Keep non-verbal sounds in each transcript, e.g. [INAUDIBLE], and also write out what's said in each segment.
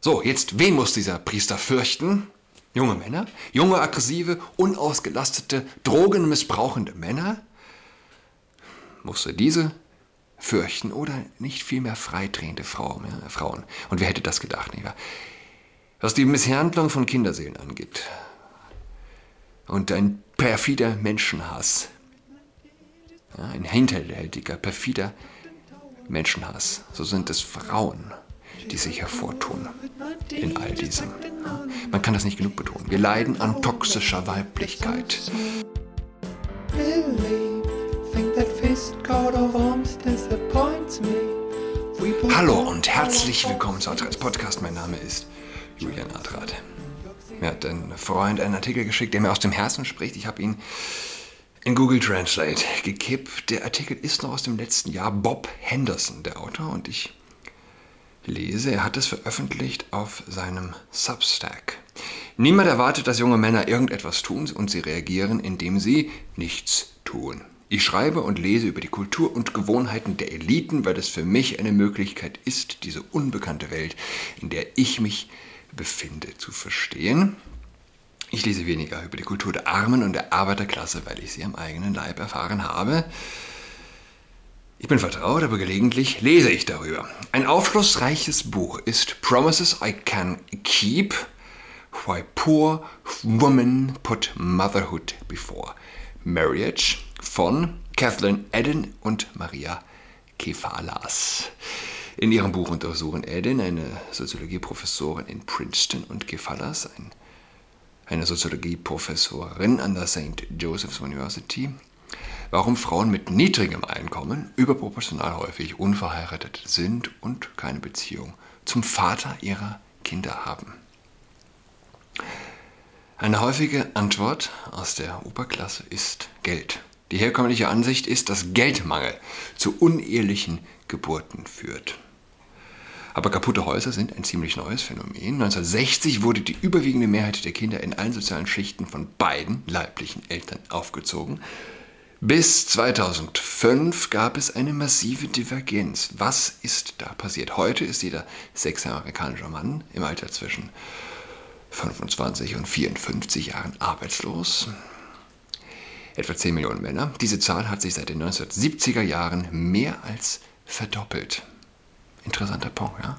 So, jetzt, wen muss dieser Priester fürchten? Junge Männer? Junge, aggressive, unausgelastete, drogenmissbrauchende Männer? Musste diese fürchten oder nicht vielmehr freidrehende Frauen? Ja, Frauen. Und wer hätte das gedacht, nicht wahr? Was die Misshandlung von Kinderseelen angeht und ein perfider Menschenhass, ja, ein hinterhältiger, perfider Menschenhass, so sind es Frauen, die sich hervortun in all diesem. Man kann das nicht genug betonen. Wir leiden an toxischer Weiblichkeit. Hallo und herzlich willkommen zu Adrats Podcast. Mein Name ist Julian Adrat. Mir hat ein Freund einen Artikel geschickt, der mir aus dem Herzen spricht. Ich habe ihn in Google Translate gekippt. Der Artikel ist noch aus dem letzten Jahr. Bob Henderson, der Autor, und ich lese, er hat es veröffentlicht auf seinem Substack. Niemand erwartet, dass junge Männer irgendetwas tun und sie reagieren, indem sie nichts tun. Ich schreibe und lese über die Kultur und Gewohnheiten der Eliten, weil es für mich eine Möglichkeit ist, diese unbekannte Welt, in der ich mich befinde, zu verstehen. Ich lese weniger über die Kultur der Armen und der Arbeiterklasse, weil ich sie am eigenen Leib erfahren habe. Ich bin vertraut, aber gelegentlich lese ich darüber. Ein aufschlussreiches Buch ist Promises I Can Keep Why Poor Women Put Motherhood Before Marriage von Kathleen Eden und Maria Kefalas. In ihrem Buch untersuchen Eden, eine Soziologieprofessorin in Princeton, und Kefalas, ein, eine Soziologieprofessorin an der St. Joseph's University, warum Frauen mit niedrigem Einkommen überproportional häufig unverheiratet sind und keine Beziehung zum Vater ihrer Kinder haben. Eine häufige Antwort aus der Oberklasse ist Geld. Die herkömmliche Ansicht ist, dass Geldmangel zu unehelichen Geburten führt. Aber kaputte Häuser sind ein ziemlich neues Phänomen. 1960 wurde die überwiegende Mehrheit der Kinder in allen sozialen Schichten von beiden leiblichen Eltern aufgezogen. Bis 2005 gab es eine massive Divergenz. Was ist da passiert? Heute ist jeder sechste amerikanische Mann im Alter zwischen 25 und 54 Jahren arbeitslos. Etwa 10 Millionen Männer. Diese Zahl hat sich seit den 1970er Jahren mehr als verdoppelt. Interessanter Punkt, ja?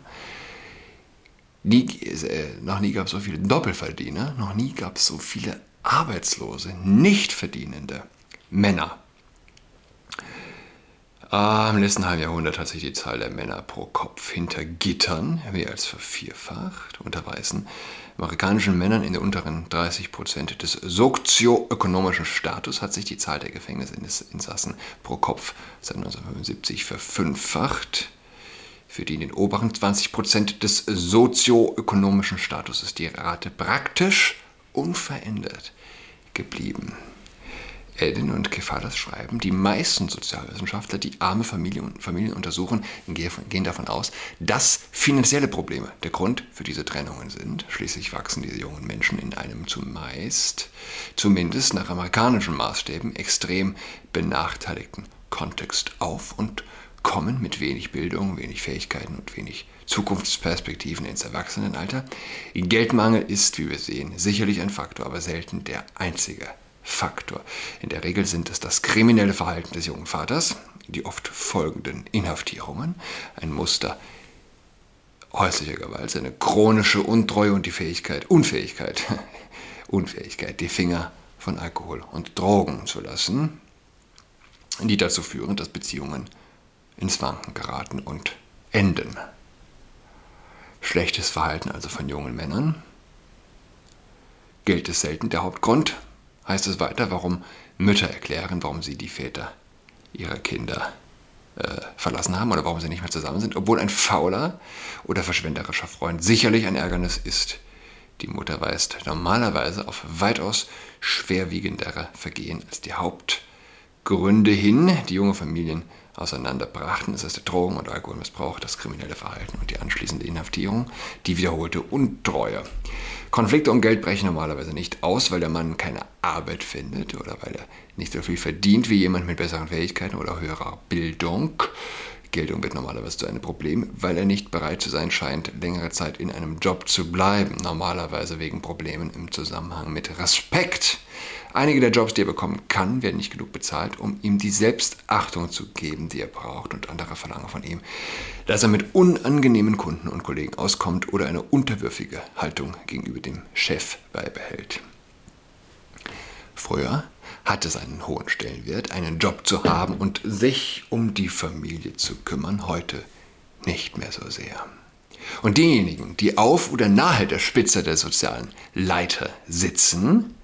Nie, äh, noch nie gab es so viele Doppelverdiener, noch nie gab es so viele Arbeitslose, Nichtverdienende. Männer. Im letzten halben Jahrhundert hat sich die Zahl der Männer pro Kopf hinter Gittern mehr als vervierfacht. Unter weißen amerikanischen Männern in den unteren 30 Prozent des sozioökonomischen Status hat sich die Zahl der Gefängnisinsassen pro Kopf seit 1975 verfünffacht. Für die in den oberen 20 Prozent des sozioökonomischen Status ist die Rate praktisch unverändert geblieben. Edin und Kefalas schreiben, die meisten Sozialwissenschaftler, die arme Familien, Familien untersuchen, gehen davon aus, dass finanzielle Probleme der Grund für diese Trennungen sind. Schließlich wachsen diese jungen Menschen in einem zumeist, zumindest nach amerikanischen Maßstäben, extrem benachteiligten Kontext auf und kommen mit wenig Bildung, wenig Fähigkeiten und wenig Zukunftsperspektiven ins Erwachsenenalter. Geldmangel ist, wie wir sehen, sicherlich ein Faktor, aber selten der einzige Faktor. In der Regel sind es das kriminelle Verhalten des jungen Vaters, die oft folgenden Inhaftierungen, ein Muster häuslicher Gewalt, eine chronische Untreue und die Fähigkeit, Unfähigkeit, [LAUGHS] Unfähigkeit, die Finger von Alkohol und Drogen zu lassen, die dazu führen, dass Beziehungen ins Wanken geraten und enden. Schlechtes Verhalten also von jungen Männern. Geld ist selten der Hauptgrund, heißt es weiter, warum Mütter erklären, warum sie die Väter ihrer Kinder äh, verlassen haben oder warum sie nicht mehr zusammen sind, obwohl ein fauler oder verschwenderischer Freund sicherlich ein Ärgernis ist. Die Mutter weist normalerweise auf weitaus schwerwiegendere Vergehen als die Hauptgründe hin, die junge Familien auseinanderbrachten. Es ist der Drogen- und Alkoholmissbrauch, das kriminelle Verhalten und die anschließende Inhaftierung, die wiederholte Untreue. Konflikte um Geld brechen normalerweise nicht aus, weil der Mann keine Arbeit findet oder weil er nicht so viel verdient wie jemand mit besseren Fähigkeiten oder höherer Bildung. Geltung wird normalerweise zu einem Problem, weil er nicht bereit zu sein scheint, längere Zeit in einem Job zu bleiben. Normalerweise wegen Problemen im Zusammenhang mit Respekt. Einige der Jobs, die er bekommen kann, werden nicht genug bezahlt, um ihm die Selbstachtung zu geben, die er braucht. Und andere verlangen von ihm, dass er mit unangenehmen Kunden und Kollegen auskommt oder eine unterwürfige Haltung gegenüber dem Chef beibehält. Früher hat es einen hohen Stellenwert, einen Job zu haben und sich um die Familie zu kümmern, heute nicht mehr so sehr. Und diejenigen, die auf oder nahe der Spitze der sozialen Leiter sitzen,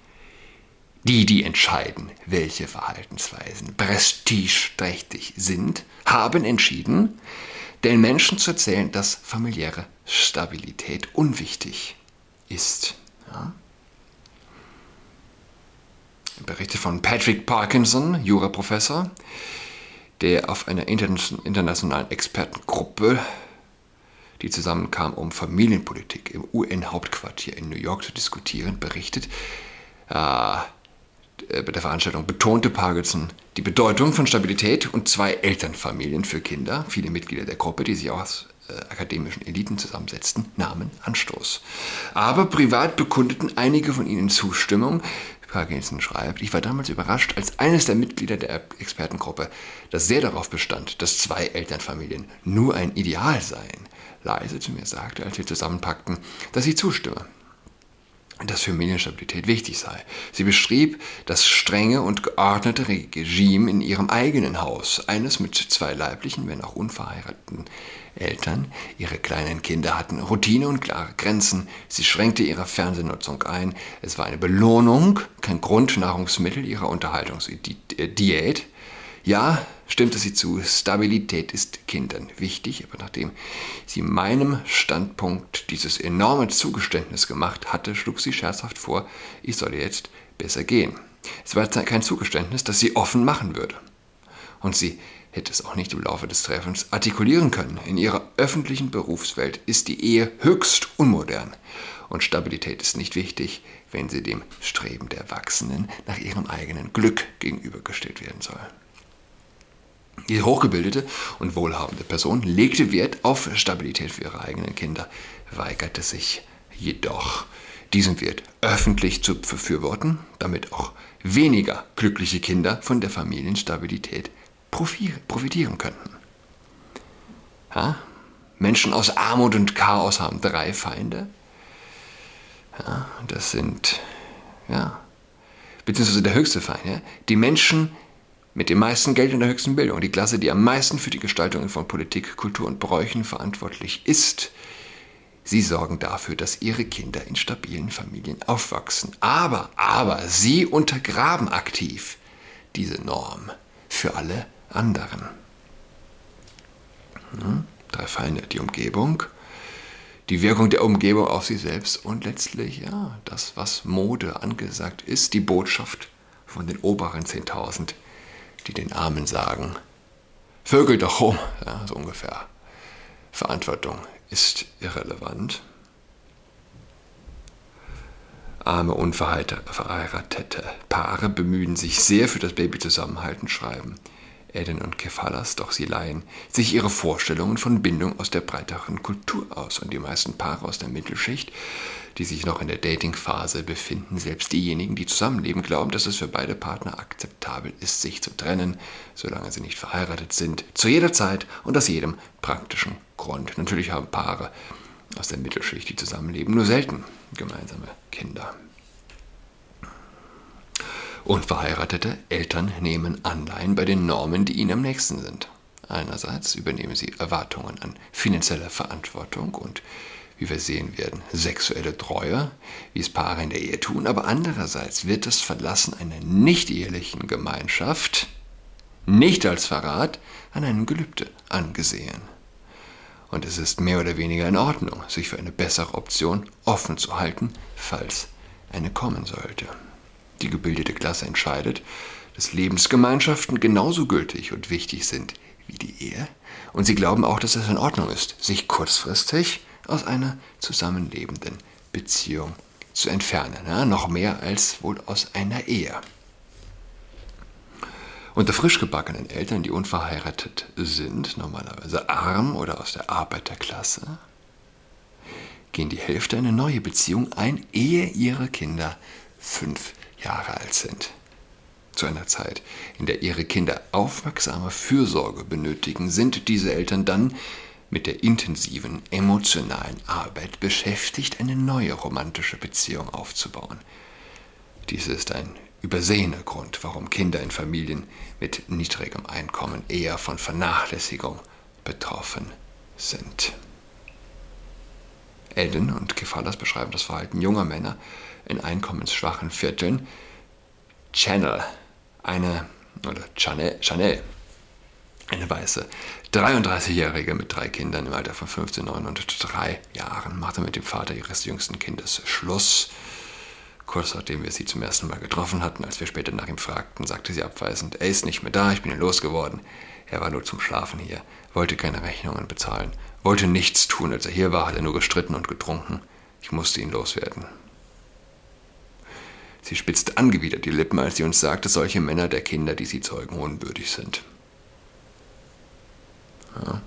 die, die entscheiden, welche Verhaltensweisen prestigeträchtig sind, haben entschieden, den Menschen zu erzählen, dass familiäre Stabilität unwichtig ist. Ja? Berichte von Patrick Parkinson, Juraprofessor, der auf einer internationalen Expertengruppe, die zusammenkam, um Familienpolitik im UN-Hauptquartier in New York zu diskutieren, berichtet. Äh, bei der Veranstaltung betonte Parkinson die Bedeutung von Stabilität und zwei Elternfamilien für Kinder. Viele Mitglieder der Gruppe, die sich aus äh, akademischen Eliten zusammensetzten, nahmen Anstoß. Aber privat bekundeten einige von ihnen Zustimmung Parkinson schreibt, ich war damals überrascht, als eines der Mitglieder der Expertengruppe, das sehr darauf bestand, dass zwei Elternfamilien nur ein Ideal seien, leise zu mir sagte, als wir zusammenpackten, dass sie zustimme dass Familienstabilität wichtig sei. Sie beschrieb das strenge und geordnete Regime in ihrem eigenen Haus, eines mit zwei leiblichen, wenn auch unverheirateten Eltern. Ihre kleinen Kinder hatten Routine und klare Grenzen. Sie schränkte ihre Fernsehnutzung ein. Es war eine Belohnung, kein Grundnahrungsmittel ihrer Unterhaltungsdiät. Ja, stimmte sie zu, Stabilität ist Kindern wichtig, aber nachdem sie meinem Standpunkt dieses enorme Zugeständnis gemacht hatte, schlug sie scherzhaft vor, ich solle jetzt besser gehen. Es war kein Zugeständnis, das sie offen machen würde. Und sie hätte es auch nicht im Laufe des Treffens artikulieren können. In ihrer öffentlichen Berufswelt ist die Ehe höchst unmodern. Und Stabilität ist nicht wichtig, wenn sie dem Streben der Erwachsenen nach ihrem eigenen Glück gegenübergestellt werden soll. Die hochgebildete und wohlhabende Person legte Wert auf Stabilität für ihre eigenen Kinder, weigerte sich jedoch, diesen Wert öffentlich zu befürworten, damit auch weniger glückliche Kinder von der Familienstabilität profitieren könnten. Ja? Menschen aus Armut und Chaos haben drei Feinde. Ja, das sind, ja, beziehungsweise der höchste Feind, ja? die Menschen, mit dem meisten Geld und der höchsten Bildung, die Klasse, die am meisten für die Gestaltung von Politik, Kultur und Bräuchen verantwortlich ist. Sie sorgen dafür, dass ihre Kinder in stabilen Familien aufwachsen. Aber, aber, sie untergraben aktiv diese Norm für alle anderen. Hm? Drei Feinde, die Umgebung, die Wirkung der Umgebung auf sie selbst und letztlich, ja, das, was Mode angesagt ist, die Botschaft von den oberen 10.000 die den Armen sagen, Vögel doch rum, ja, so ungefähr. Verantwortung ist irrelevant. Arme unverheiratete Paare bemühen sich sehr für das Babyzusammenhalten, schreiben Eden und Kephalas, doch sie leihen sich ihre Vorstellungen von Bindung aus der breiteren Kultur aus. Und die meisten Paare aus der Mittelschicht, die sich noch in der Datingphase befinden, selbst diejenigen, die zusammenleben, glauben, dass es für beide Partner akzeptabel ist, sich zu trennen, solange sie nicht verheiratet sind, zu jeder Zeit und aus jedem praktischen Grund. Natürlich haben Paare aus der Mittelschicht, die zusammenleben, nur selten gemeinsame Kinder. Unverheiratete Eltern nehmen Anleihen bei den Normen, die ihnen am nächsten sind. Einerseits übernehmen sie Erwartungen an finanzielle Verantwortung und, wie wir sehen werden, sexuelle Treue, wie es Paare in der Ehe tun, aber andererseits wird das Verlassen einer nicht-ehelichen Gemeinschaft nicht als Verrat an einem Gelübde angesehen. Und es ist mehr oder weniger in Ordnung, sich für eine bessere Option offen zu halten, falls eine kommen sollte die gebildete Klasse entscheidet, dass Lebensgemeinschaften genauso gültig und wichtig sind wie die Ehe. Und sie glauben auch, dass es in Ordnung ist, sich kurzfristig aus einer zusammenlebenden Beziehung zu entfernen. Ja, noch mehr als wohl aus einer Ehe. Unter frisch gebackenen Eltern, die unverheiratet sind, normalerweise arm oder aus der Arbeiterklasse, gehen die Hälfte eine neue Beziehung ein, ehe ihre Kinder fünf Jahre alt sind. Zu einer Zeit, in der ihre Kinder aufmerksame Fürsorge benötigen, sind diese Eltern dann mit der intensiven emotionalen Arbeit beschäftigt, eine neue romantische Beziehung aufzubauen. Dies ist ein übersehener Grund, warum Kinder in Familien mit niedrigem Einkommen eher von Vernachlässigung betroffen sind. Ellen und Kefalas beschreiben das Verhalten junger Männer in einkommensschwachen Vierteln. Channel, eine, oder Chanel, Chanel eine weiße 33-Jährige mit drei Kindern im Alter von 15, 9 und 3 Jahren machte mit dem Vater ihres jüngsten Kindes Schluss. Kurz nachdem wir sie zum ersten Mal getroffen hatten, als wir später nach ihm fragten, sagte sie abweisend, er ist nicht mehr da, ich bin ihn losgeworden. Er war nur zum Schlafen hier, wollte keine Rechnungen bezahlen, wollte nichts tun. Als er hier war, hat er nur gestritten und getrunken. Ich musste ihn loswerden. Sie spitzte angewidert die Lippen, als sie uns sagte, solche Männer der Kinder, die sie zeugen, unwürdig sind. Ja.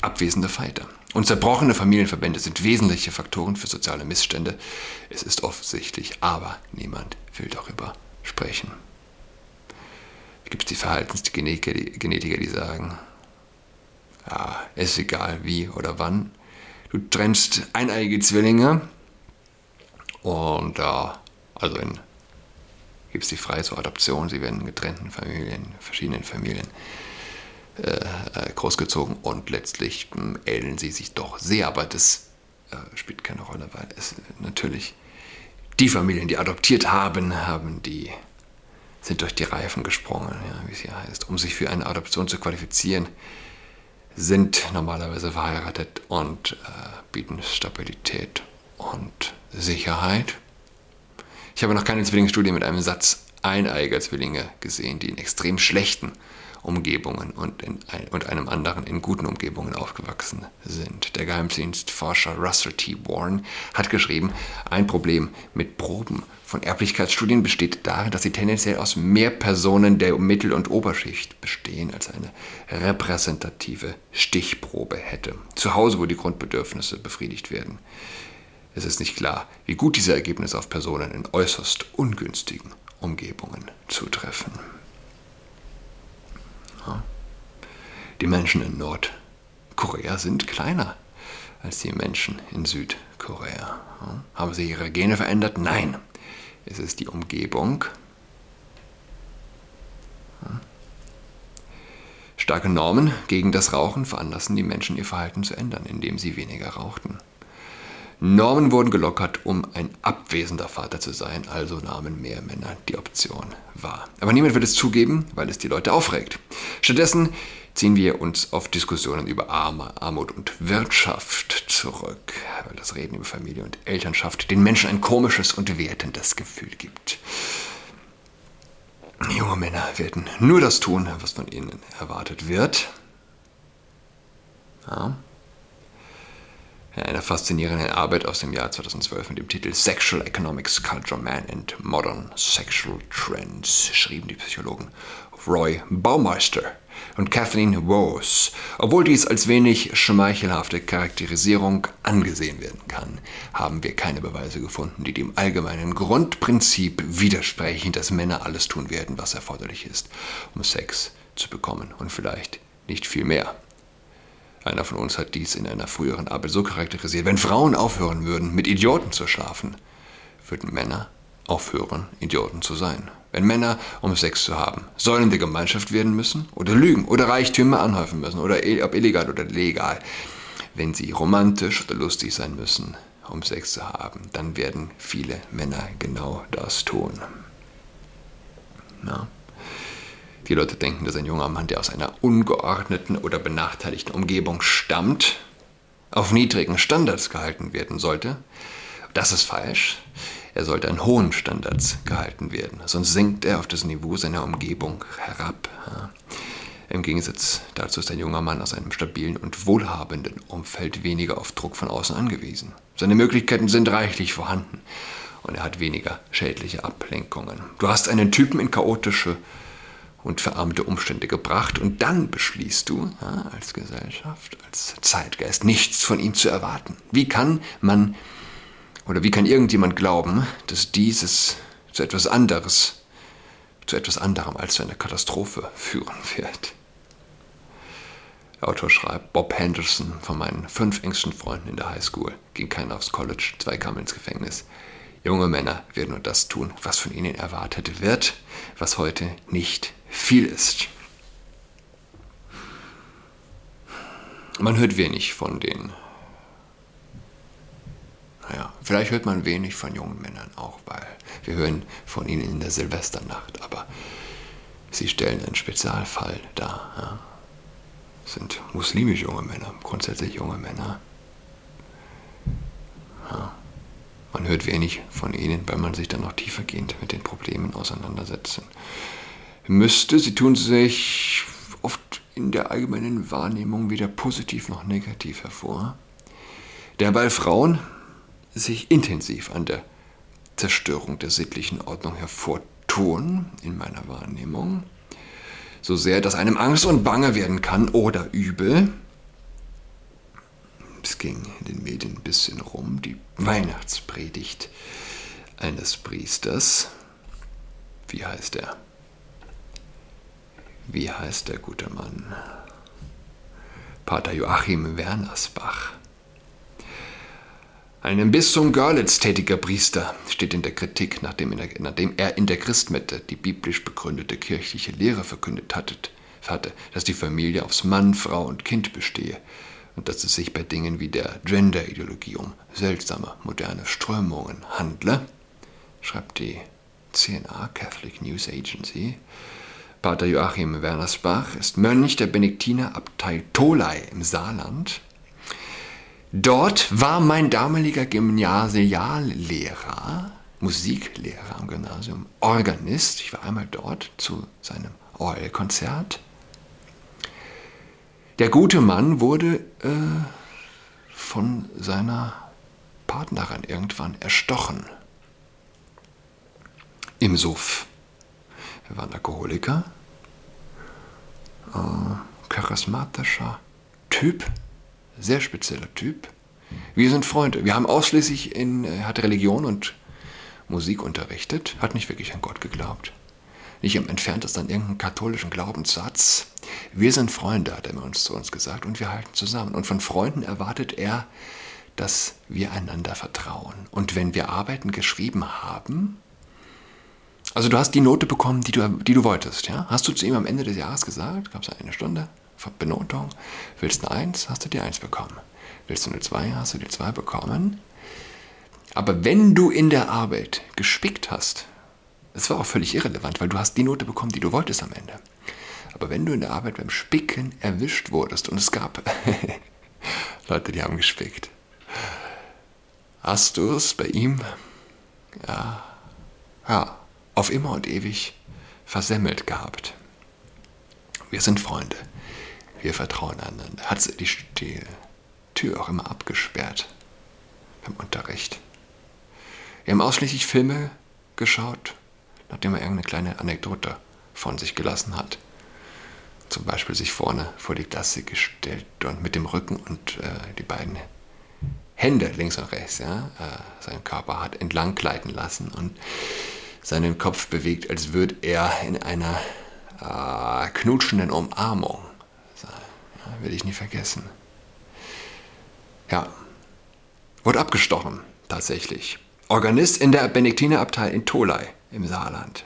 Abwesende Fighter. Und zerbrochene Familienverbände sind wesentliche Faktoren für soziale Missstände. Es ist offensichtlich, aber niemand will darüber sprechen. Gibt es die Verhaltensgenetiker, die, Genetiker, die sagen, ja, ist egal wie oder wann. Du trennst eineige Zwillinge und äh, also in gibst sie frei zur Adoption. Sie werden in getrennten Familien, verschiedenen Familien äh, äh großgezogen. Und letztlich ähneln sie sich doch sehr, aber das äh, spielt keine Rolle, weil es natürlich die Familien, die adoptiert haben, haben die sind durch die Reifen gesprungen, ja, wie es hier heißt, um sich für eine Adoption zu qualifizieren, sind normalerweise verheiratet und äh, bieten Stabilität und Sicherheit. Ich habe noch keine Zwillingsstudie mit einem Satz eineiger Zwillinge gesehen, die in extrem schlechten Umgebungen und, in, und einem anderen in guten Umgebungen aufgewachsen sind. Der Geheimdienstforscher Russell T. Warren hat geschrieben, ein Problem mit Proben von Erblichkeitsstudien besteht darin, dass sie tendenziell aus mehr Personen der Mittel- und Oberschicht bestehen, als eine repräsentative Stichprobe hätte. Zu Hause, wo die Grundbedürfnisse befriedigt werden. Es ist nicht klar, wie gut diese Ergebnisse auf Personen in äußerst ungünstigen Umgebungen zutreffen. Die Menschen in Nordkorea sind kleiner als die Menschen in Südkorea. Haben sie ihre Gene verändert? Nein. Es ist die Umgebung. Starke Normen gegen das Rauchen veranlassen die Menschen, ihr Verhalten zu ändern, indem sie weniger rauchten. Normen wurden gelockert, um ein abwesender Vater zu sein, also nahmen mehr Männer die Option wahr. Aber niemand wird es zugeben, weil es die Leute aufregt. Stattdessen ziehen wir uns auf Diskussionen über Armut und Wirtschaft zurück, weil das Reden über Familie und Elternschaft den Menschen ein komisches und wertendes Gefühl gibt. Junge Männer werden nur das tun, was von ihnen erwartet wird. Ja einer faszinierenden Arbeit aus dem Jahr 2012 mit dem Titel Sexual Economics, Culture, Man and Modern Sexual Trends schrieben die Psychologen Roy Baumeister und Kathleen Woes. Obwohl dies als wenig schmeichelhafte Charakterisierung angesehen werden kann, haben wir keine Beweise gefunden, die dem allgemeinen Grundprinzip widersprechen, dass Männer alles tun werden, was erforderlich ist, um Sex zu bekommen und vielleicht nicht viel mehr. Einer von uns hat dies in einer früheren Arbeit so charakterisiert. Wenn Frauen aufhören würden, mit Idioten zu schlafen, würden Männer aufhören, Idioten zu sein. Wenn Männer, um Sex zu haben, Säulen der Gemeinschaft werden müssen oder lügen oder Reichtümer anhäufen müssen oder ob illegal oder legal, wenn sie romantisch oder lustig sein müssen, um Sex zu haben, dann werden viele Männer genau das tun. Ja. Die Leute denken, dass ein junger Mann, der aus einer ungeordneten oder benachteiligten Umgebung stammt, auf niedrigen Standards gehalten werden sollte. Das ist falsch. Er sollte an hohen Standards gehalten werden, sonst sinkt er auf das Niveau seiner Umgebung herab. Im Gegensatz dazu ist ein junger Mann aus einem stabilen und wohlhabenden Umfeld weniger auf Druck von außen angewiesen. Seine Möglichkeiten sind reichlich vorhanden und er hat weniger schädliche Ablenkungen. Du hast einen Typen in chaotische und verarmte Umstände gebracht und dann beschließt du ja, als Gesellschaft, als Zeitgeist nichts von ihm zu erwarten. Wie kann man oder wie kann irgendjemand glauben, dass dieses zu etwas anderes, zu etwas anderem als zu einer Katastrophe führen wird? Der Autor schreibt, Bob Henderson von meinen fünf engsten Freunden in der Highschool ging keiner aufs College, zwei kamen ins Gefängnis. Junge Männer werden nur das tun, was von ihnen erwartet wird, was heute nicht viel ist. Man hört wenig von den. Naja, vielleicht hört man wenig von jungen Männern auch, weil wir hören von ihnen in der Silvesternacht, aber sie stellen einen Spezialfall dar. Ja. Sind muslimisch junge Männer, grundsätzlich junge Männer. Ja. Man hört wenig von ihnen, weil man sich dann noch tiefergehend mit den Problemen auseinandersetzen müsste. Sie tun sich oft in der allgemeinen Wahrnehmung weder positiv noch negativ hervor. Derweil Frauen sich intensiv an der Zerstörung der sittlichen Ordnung hervortun, in meiner Wahrnehmung, so sehr, dass einem Angst und Bange werden kann oder übel, es ging in den Medien ein bisschen rum, die Weihnachtspredigt eines Priesters. Wie heißt er? Wie heißt der gute Mann? Pater Joachim Wernersbach. Ein im Bistum Görlitz tätiger Priester steht in der Kritik, nachdem, der, nachdem er in der Christmette die biblisch begründete kirchliche Lehre verkündet hatte, hatte, dass die Familie aus Mann, Frau und Kind bestehe und dass es sich bei Dingen wie der Gender-Ideologie um seltsame moderne Strömungen handle, schreibt die CNA, Catholic News Agency. Pater Joachim Wernersbach ist Mönch der Benediktinerabtei Tolai im Saarland. Dort war mein damaliger Gymnasiallehrer, Musiklehrer am Gymnasium, Organist. Ich war einmal dort zu seinem Orgelkonzert. Der gute Mann wurde äh, von seiner Partnerin irgendwann erstochen. Im Suff. Er war ein Alkoholiker, äh, charismatischer Typ, sehr spezieller Typ. Wir sind Freunde. Wir haben ausschließlich in, er hat Religion und Musik unterrichtet, hat nicht wirklich an Gott geglaubt nicht im entferntesten an irgendeinen katholischen Glaubenssatz. Wir sind Freunde, hat er uns zu uns gesagt, und wir halten zusammen. Und von Freunden erwartet er, dass wir einander vertrauen. Und wenn wir Arbeiten geschrieben haben, also du hast die Note bekommen, die du, die du wolltest, ja? Hast du zu ihm am Ende des Jahres gesagt, gab es eine Stunde Benotung, willst du eine Eins, hast du die Eins bekommen. Willst du eine Zwei, hast du die Zwei bekommen. Aber wenn du in der Arbeit gespickt hast, es war auch völlig irrelevant, weil du hast die Note bekommen, die du wolltest am Ende. Aber wenn du in der Arbeit beim Spicken erwischt wurdest und es gab [LAUGHS] Leute, die haben gespickt, hast du es bei ihm ja, ja, auf immer und ewig versemmelt gehabt. Wir sind Freunde. Wir vertrauen einander. Hat die, die Tür auch immer abgesperrt beim Unterricht. Wir haben ausschließlich Filme geschaut, nachdem er irgendeine kleine Anekdote von sich gelassen hat. Zum Beispiel sich vorne vor die Klasse gestellt und mit dem Rücken und äh, die beiden Hände links und rechts, ja, äh, seinen Körper hat entlang gleiten lassen und seinen Kopf bewegt, als würde er in einer äh, knutschenden Umarmung sein. Ja, werde ich nie vergessen. Ja, wurde abgestochen, tatsächlich. Organist in der Benediktinerabtei in Tolai im Saarland.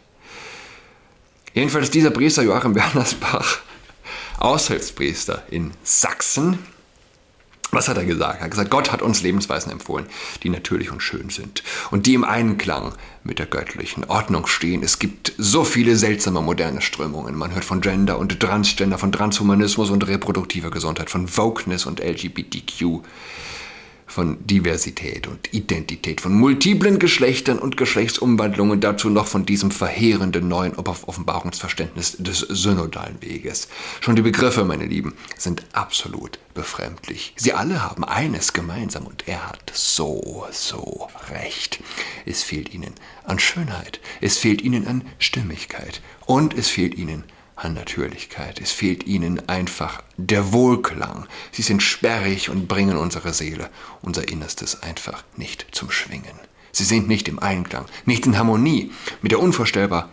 Jedenfalls dieser Priester Joachim Bernersbach, [LAUGHS] Aushilfspriester in Sachsen. Was hat er gesagt? Er hat gesagt, Gott hat uns Lebensweisen empfohlen, die natürlich und schön sind und die im Einklang mit der göttlichen Ordnung stehen. Es gibt so viele seltsame moderne Strömungen. Man hört von Gender und Transgender, von Transhumanismus und reproduktiver Gesundheit, von Wokeness und LGBTQ von Diversität und Identität, von multiplen Geschlechtern und Geschlechtsumwandlungen, dazu noch von diesem verheerenden neuen Offenbarungsverständnis des synodalen Weges. Schon die Begriffe, meine Lieben, sind absolut befremdlich. Sie alle haben eines gemeinsam und er hat so, so recht. Es fehlt ihnen an Schönheit, es fehlt ihnen an Stimmigkeit und es fehlt ihnen an an Natürlichkeit. Es fehlt ihnen einfach der Wohlklang. Sie sind sperrig und bringen unsere Seele, unser Innerstes einfach nicht zum Schwingen. Sie sind nicht im Einklang, nicht in Harmonie mit der unvorstellbar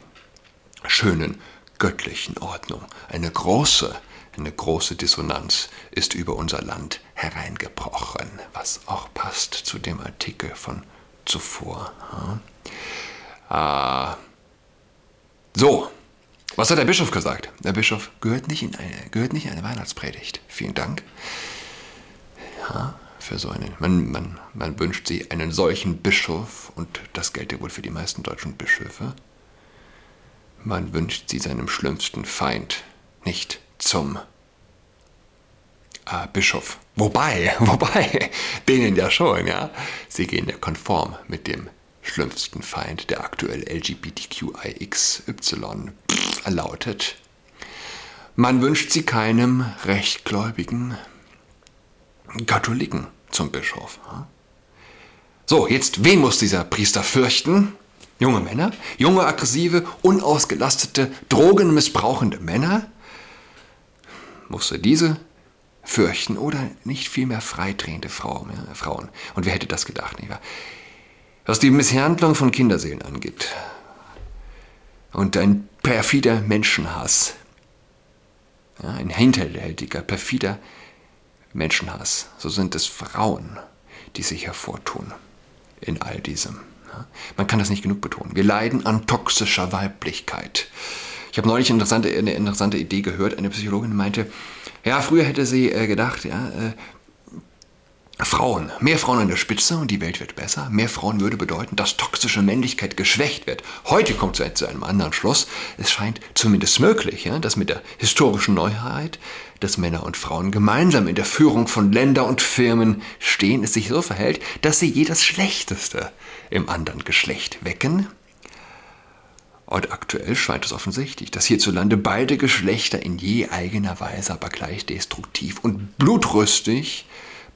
schönen, göttlichen Ordnung. Eine große, eine große Dissonanz ist über unser Land hereingebrochen, was auch passt zu dem Artikel von zuvor. Hm? Ah. So, was hat der Bischof gesagt? Der Bischof gehört nicht in eine, gehört nicht in eine Weihnachtspredigt. Vielen Dank. Ja, für so einen. Man, man, man wünscht sie einen solchen Bischof, und das gelte wohl für die meisten deutschen Bischöfe. Man wünscht sie seinem schlimmsten Feind nicht zum äh, Bischof. Wobei, [LAUGHS] wobei, denen ja schon, ja. Sie gehen ja konform mit dem schlimmsten Feind, der aktuell LGBTQIXY lautet. Man wünscht sie keinem rechtgläubigen Katholiken zum Bischof. So, jetzt, wen muss dieser Priester fürchten? Junge Männer? Junge, aggressive, unausgelastete, drogenmissbrauchende Männer? Musste diese fürchten oder nicht vielmehr freidrehende Frauen? Und wer hätte das gedacht? Nicht wahr? Was die Misshandlung von Kinderseelen angeht und ein perfider Menschenhass, ja, ein hinterhältiger, perfider Menschenhass, so sind es Frauen, die sich hervortun in all diesem. Ja. Man kann das nicht genug betonen. Wir leiden an toxischer Weiblichkeit. Ich habe neulich eine interessante, eine interessante Idee gehört. Eine Psychologin meinte, ja, früher hätte sie äh, gedacht, ja, äh, Frauen, mehr Frauen an der Spitze und die Welt wird besser. Mehr Frauen würde bedeuten, dass toxische Männlichkeit geschwächt wird. Heute kommt es zu einem anderen Schluss. Es scheint zumindest möglich, ja, dass mit der historischen Neuheit, dass Männer und Frauen gemeinsam in der Führung von Ländern und Firmen stehen, es sich so verhält, dass sie jedes Schlechteste im anderen Geschlecht wecken. Und aktuell scheint es offensichtlich, dass hierzulande beide Geschlechter in je eigener Weise, aber gleich destruktiv und blutrüstig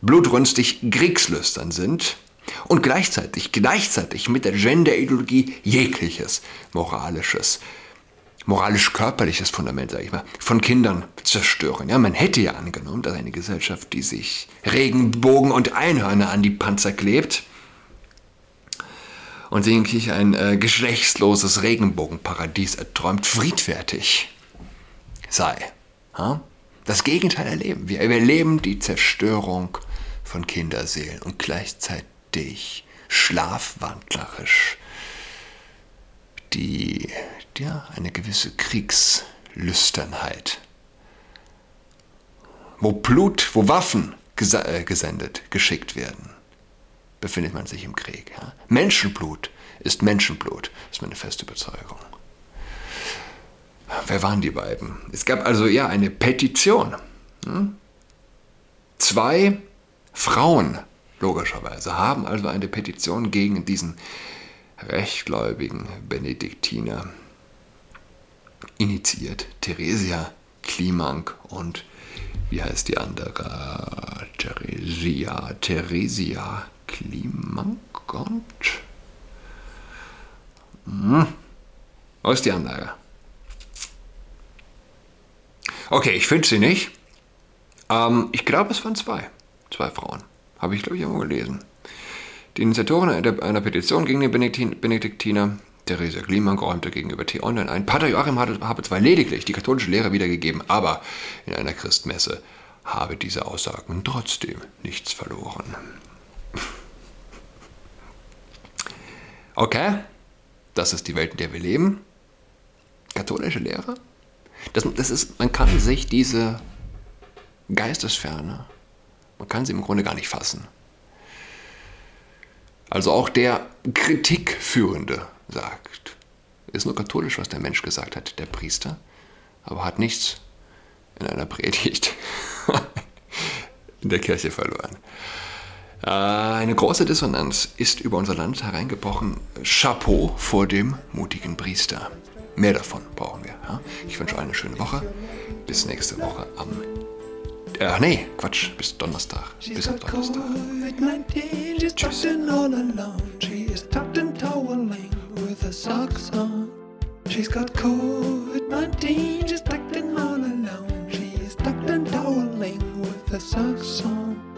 blutrünstig kriegslüstern sind und gleichzeitig, gleichzeitig mit der Gender-Ideologie jegliches moralisches, moralisch-körperliches Fundament, sage ich mal, von Kindern zerstören. Ja, man hätte ja angenommen, dass eine Gesellschaft, die sich Regenbogen und Einhörner an die Panzer klebt und sich ein äh, geschlechtsloses Regenbogenparadies erträumt, friedfertig sei. Ha? Das Gegenteil erleben wir. Wir erleben die Zerstörung von Kinderseelen und gleichzeitig schlafwandlerisch die, ja, eine gewisse Kriegslüsternheit. Wo Blut, wo Waffen äh, gesendet, geschickt werden, befindet man sich im Krieg. Ja? Menschenblut ist Menschenblut, ist meine feste Überzeugung. Wer waren die beiden? Es gab also ja eine Petition. Hm? Zwei Frauen, logischerweise, haben also eine Petition gegen diesen rechtgläubigen Benediktiner initiiert. Theresia Klimank und wie heißt die andere? Theresia, Theresia Klimank und hm. Wo ist die andere? Okay, ich finde sie nicht. Ähm, ich glaube, es waren zwei. Zwei Frauen. Habe ich, glaube ich, irgendwo gelesen. Die Initiatorin einer, Petition gegen den Benediktin, Benediktiner, Theresa Kliman, räumte gegenüber T-Online ein. Pater Joachim habe zwar lediglich die katholische Lehre wiedergegeben, aber in einer Christmesse habe diese Aussagen trotzdem nichts verloren. [LAUGHS] Okay, das ist die Welt, in der wir leben. Katholische Lehre? Das, das ist, man kann sich diese Geistesferne man kann sie im Grunde gar nicht fassen. Also auch der Kritikführende sagt, ist nur katholisch, was der Mensch gesagt hat, der Priester, aber hat nichts in einer Predigt [LAUGHS] in der Kirche verloren. Äh, Eine große Dissonanz ist über unser Land hereingebrochen. Chapeau vor dem mutigen Priester. Mehr davon brauchen wir. Ich wünsche euch eine schöne Woche. Bis nächste Woche am. Ach nee, Quatsch, bis Donnerstag. Bis Donnerstag. COVID-19, she's Tschüss. all alone. She is tucked and toweling with her socks on. She's got COVID-19, she's tucked all alone. She is tucked toweling with socks on.